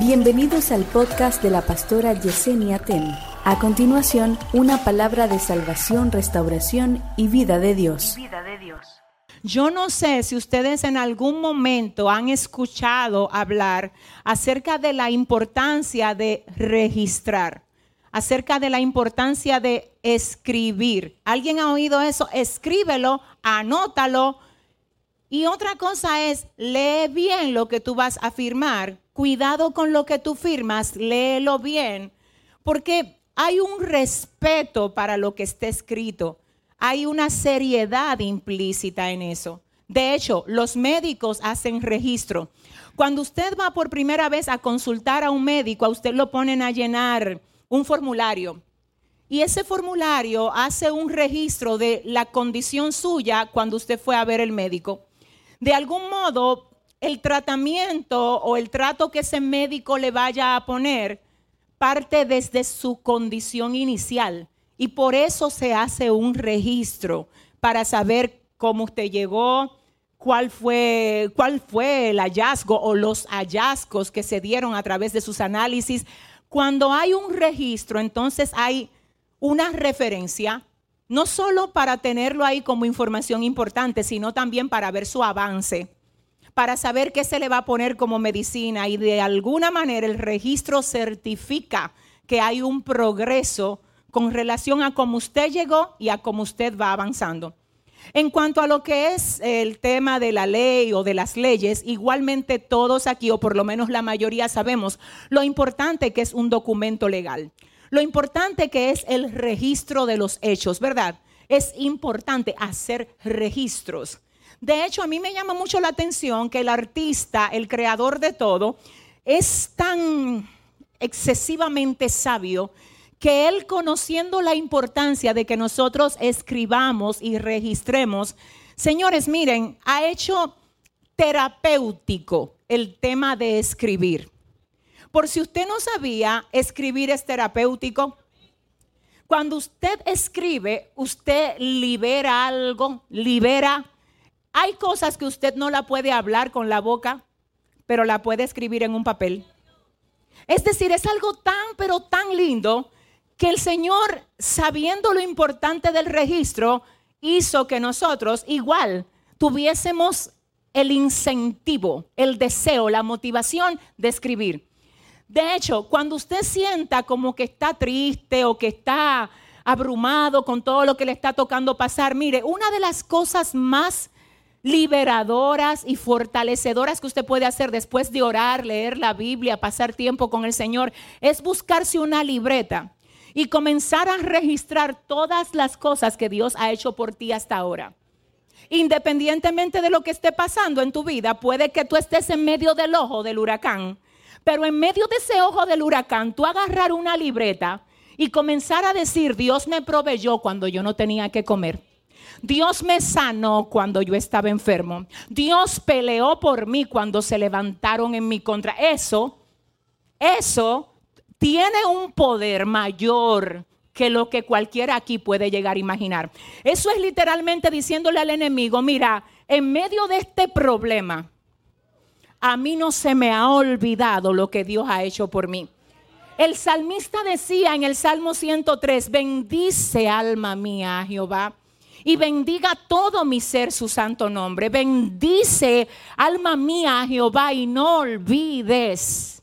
Bienvenidos al podcast de la pastora Yesenia Ten. A continuación, una palabra de salvación, restauración y vida de Dios. Yo no sé si ustedes en algún momento han escuchado hablar acerca de la importancia de registrar, acerca de la importancia de escribir. ¿Alguien ha oído eso? Escríbelo, anótalo. Y otra cosa es, lee bien lo que tú vas a firmar cuidado con lo que tú firmas, léelo bien, porque hay un respeto para lo que está escrito, hay una seriedad implícita en eso. De hecho, los médicos hacen registro. Cuando usted va por primera vez a consultar a un médico, a usted lo ponen a llenar un formulario. Y ese formulario hace un registro de la condición suya cuando usted fue a ver el médico. De algún modo, el tratamiento o el trato que ese médico le vaya a poner parte desde su condición inicial y por eso se hace un registro para saber cómo usted llegó, cuál fue, cuál fue el hallazgo o los hallazgos que se dieron a través de sus análisis. Cuando hay un registro, entonces hay una referencia, no solo para tenerlo ahí como información importante, sino también para ver su avance para saber qué se le va a poner como medicina y de alguna manera el registro certifica que hay un progreso con relación a cómo usted llegó y a cómo usted va avanzando. En cuanto a lo que es el tema de la ley o de las leyes, igualmente todos aquí, o por lo menos la mayoría sabemos, lo importante que es un documento legal. Lo importante que es el registro de los hechos, ¿verdad? Es importante hacer registros. De hecho, a mí me llama mucho la atención que el artista, el creador de todo, es tan excesivamente sabio que él conociendo la importancia de que nosotros escribamos y registremos, señores, miren, ha hecho terapéutico el tema de escribir. Por si usted no sabía, escribir es terapéutico. Cuando usted escribe, usted libera algo, libera hay cosas que usted no la puede hablar con la boca, pero la puede escribir en un papel. Es decir, es algo tan, pero tan lindo que el Señor, sabiendo lo importante del registro, hizo que nosotros igual tuviésemos el incentivo, el deseo, la motivación de escribir. De hecho, cuando usted sienta como que está triste o que está abrumado con todo lo que le está tocando pasar, mire, una de las cosas más liberadoras y fortalecedoras que usted puede hacer después de orar, leer la Biblia, pasar tiempo con el Señor, es buscarse una libreta y comenzar a registrar todas las cosas que Dios ha hecho por ti hasta ahora. Independientemente de lo que esté pasando en tu vida, puede que tú estés en medio del ojo del huracán, pero en medio de ese ojo del huracán, tú agarrar una libreta y comenzar a decir, Dios me proveyó cuando yo no tenía que comer. Dios me sanó cuando yo estaba enfermo. Dios peleó por mí cuando se levantaron en mi contra. Eso, eso tiene un poder mayor que lo que cualquiera aquí puede llegar a imaginar. Eso es literalmente diciéndole al enemigo, mira, en medio de este problema, a mí no se me ha olvidado lo que Dios ha hecho por mí. El salmista decía en el Salmo 103, bendice alma mía Jehová y bendiga todo mi ser su santo nombre. Bendice, alma mía, Jehová y no olvides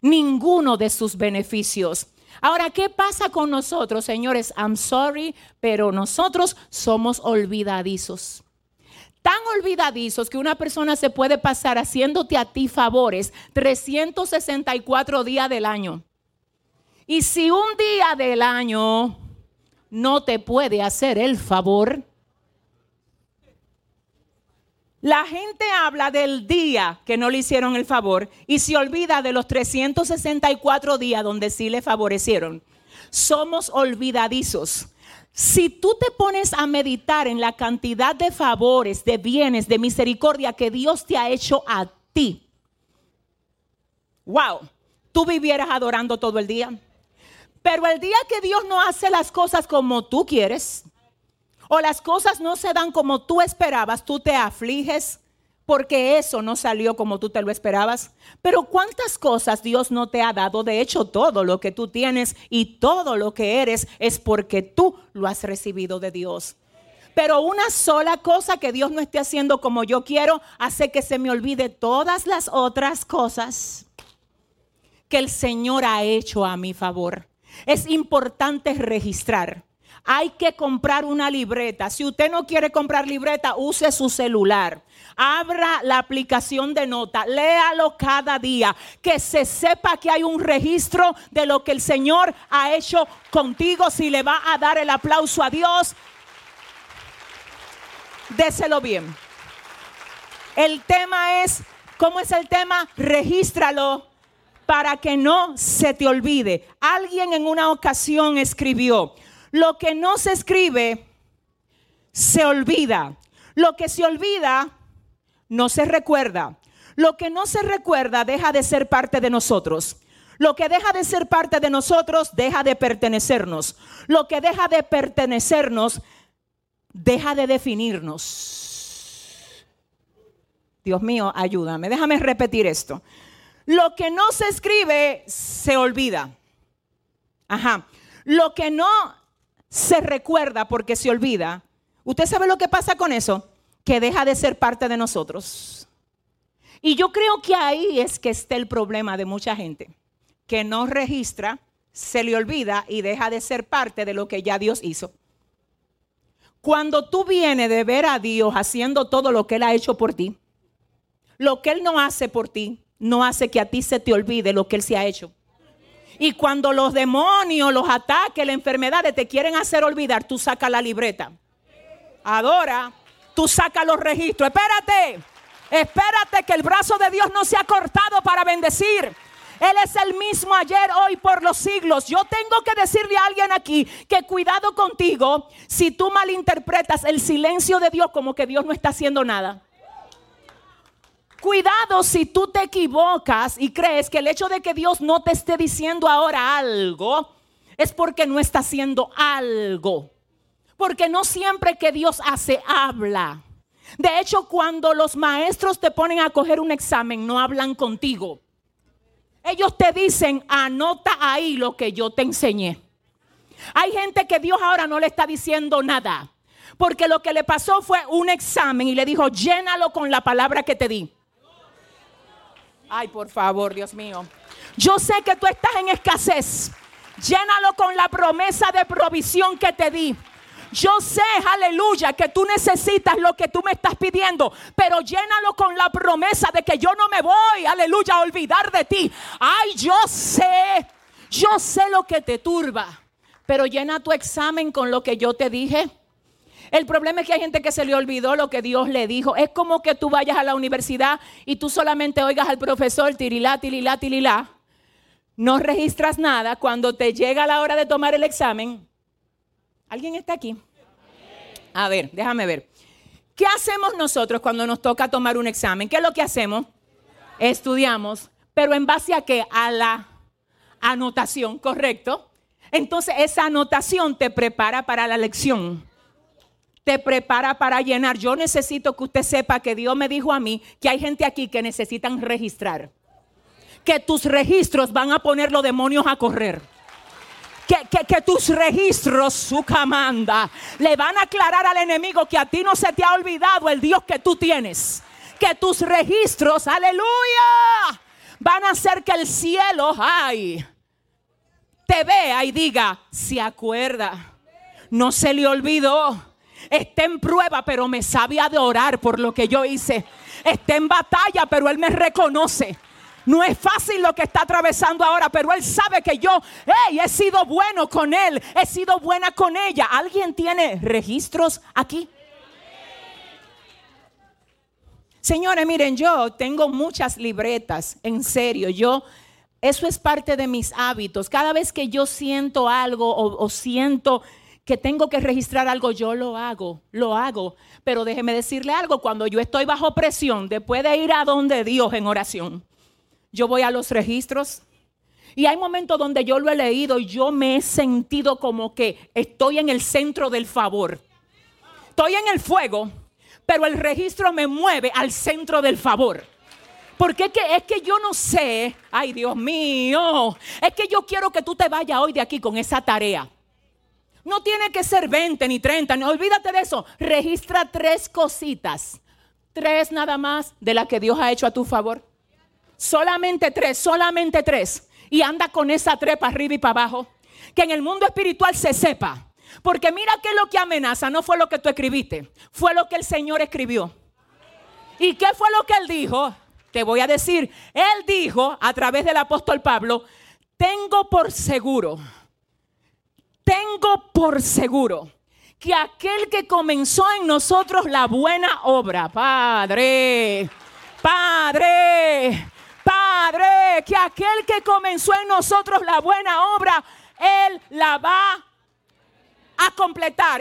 ninguno de sus beneficios. Ahora, ¿qué pasa con nosotros, señores? I'm sorry, pero nosotros somos olvidadizos. Olvidadizos que una persona se puede pasar haciéndote a ti favores 364 días del año. Y si un día del año no te puede hacer el favor. La gente habla del día que no le hicieron el favor y se olvida de los 364 días donde sí le favorecieron. Somos olvidadizos. Si tú te pones a meditar en la cantidad de favores, de bienes, de misericordia que Dios te ha hecho a ti, wow, tú vivieras adorando todo el día. Pero el día que Dios no hace las cosas como tú quieres, o las cosas no se dan como tú esperabas, tú te afliges porque eso no salió como tú te lo esperabas. Pero cuántas cosas Dios no te ha dado. De hecho, todo lo que tú tienes y todo lo que eres es porque tú lo has recibido de Dios. Pero una sola cosa que Dios no esté haciendo como yo quiero hace que se me olvide todas las otras cosas que el Señor ha hecho a mi favor. Es importante registrar. Hay que comprar una libreta. Si usted no quiere comprar libreta, use su celular. Abra la aplicación de nota, léalo cada día, que se sepa que hay un registro de lo que el Señor ha hecho contigo. Si le va a dar el aplauso a Dios, déselo bien. El tema es, ¿cómo es el tema? Regístralo para que no se te olvide. Alguien en una ocasión escribió, lo que no se escribe se olvida. Lo que se olvida no se recuerda. Lo que no se recuerda deja de ser parte de nosotros. Lo que deja de ser parte de nosotros deja de pertenecernos. Lo que deja de pertenecernos deja de definirnos. Dios mío, ayúdame. Déjame repetir esto. Lo que no se escribe se olvida. Ajá. Lo que no se recuerda porque se olvida. ¿Usted sabe lo que pasa con eso? Que deja de ser parte de nosotros. Y yo creo que ahí es que está el problema de mucha gente, que no registra, se le olvida y deja de ser parte de lo que ya Dios hizo. Cuando tú vienes de ver a Dios haciendo todo lo que Él ha hecho por ti, lo que Él no hace por ti, no hace que a ti se te olvide lo que Él se ha hecho. Y cuando los demonios, los ataques, las enfermedades te quieren hacer olvidar, tú sacas la libreta. Adora, tú sacas los registros. Espérate, espérate que el brazo de Dios no se ha cortado para bendecir. Él es el mismo ayer, hoy, por los siglos. Yo tengo que decirle a alguien aquí que cuidado contigo si tú malinterpretas el silencio de Dios como que Dios no está haciendo nada. Cuidado si tú te equivocas y crees que el hecho de que Dios no te esté diciendo ahora algo es porque no está haciendo algo. Porque no siempre que Dios hace, habla. De hecho, cuando los maestros te ponen a coger un examen, no hablan contigo. Ellos te dicen, anota ahí lo que yo te enseñé. Hay gente que Dios ahora no le está diciendo nada. Porque lo que le pasó fue un examen y le dijo, llénalo con la palabra que te di. Ay, por favor, Dios mío. Yo sé que tú estás en escasez. Llénalo con la promesa de provisión que te di. Yo sé, aleluya, que tú necesitas lo que tú me estás pidiendo, pero llénalo con la promesa de que yo no me voy, aleluya, a olvidar de ti. Ay, yo sé, yo sé lo que te turba, pero llena tu examen con lo que yo te dije. El problema es que hay gente que se le olvidó lo que Dios le dijo. Es como que tú vayas a la universidad y tú solamente oigas al profesor tirilá, tirilá, tirilá. No registras nada. Cuando te llega la hora de tomar el examen, ¿Alguien está aquí? A ver, déjame ver. ¿Qué hacemos nosotros cuando nos toca tomar un examen? ¿Qué es lo que hacemos? Estudiamos, pero en base a qué? A la anotación, ¿correcto? Entonces esa anotación te prepara para la lección. Te prepara para llenar. Yo necesito que usted sepa que Dios me dijo a mí que hay gente aquí que necesitan registrar. Que tus registros van a poner los demonios a correr que, tus registros, su camanda, le van a aclarar al enemigo que a ti no se te ha olvidado el Dios que tú tienes. Que tus registros, aleluya, van a hacer que el cielo, ay, te vea y diga, se acuerda, no se le olvidó. Está en prueba, pero me sabe adorar por lo que yo hice. Está en batalla, pero él me reconoce. No es fácil lo que está atravesando ahora, pero Él sabe que yo he sido bueno con Él, he sido buena con ella. ¿Alguien tiene registros aquí? Señores, miren, yo tengo muchas libretas, en serio, yo, eso es parte de mis hábitos. Cada vez que yo siento algo o, o siento que tengo que registrar algo, yo lo hago, lo hago. Pero déjeme decirle algo, cuando yo estoy bajo presión, después de ir a donde Dios en oración, yo voy a los registros y hay momentos donde yo lo he leído y yo me he sentido como que estoy en el centro del favor. Estoy en el fuego, pero el registro me mueve al centro del favor. Porque es que, es que yo no sé, ay Dios mío, es que yo quiero que tú te vayas hoy de aquí con esa tarea. No tiene que ser 20 ni 30, no olvídate de eso. Registra tres cositas, tres nada más de las que Dios ha hecho a tu favor. Solamente tres, solamente tres. Y anda con esa tres para arriba y para abajo. Que en el mundo espiritual se sepa. Porque mira que lo que amenaza no fue lo que tú escribiste, fue lo que el Señor escribió. ¿Y qué fue lo que él dijo? Te voy a decir, él dijo a través del apóstol Pablo, tengo por seguro tengo por seguro que aquel que comenzó en nosotros la buena obra, Padre, Padre, Padre, que aquel que comenzó en nosotros la buena obra, Él la va a completar.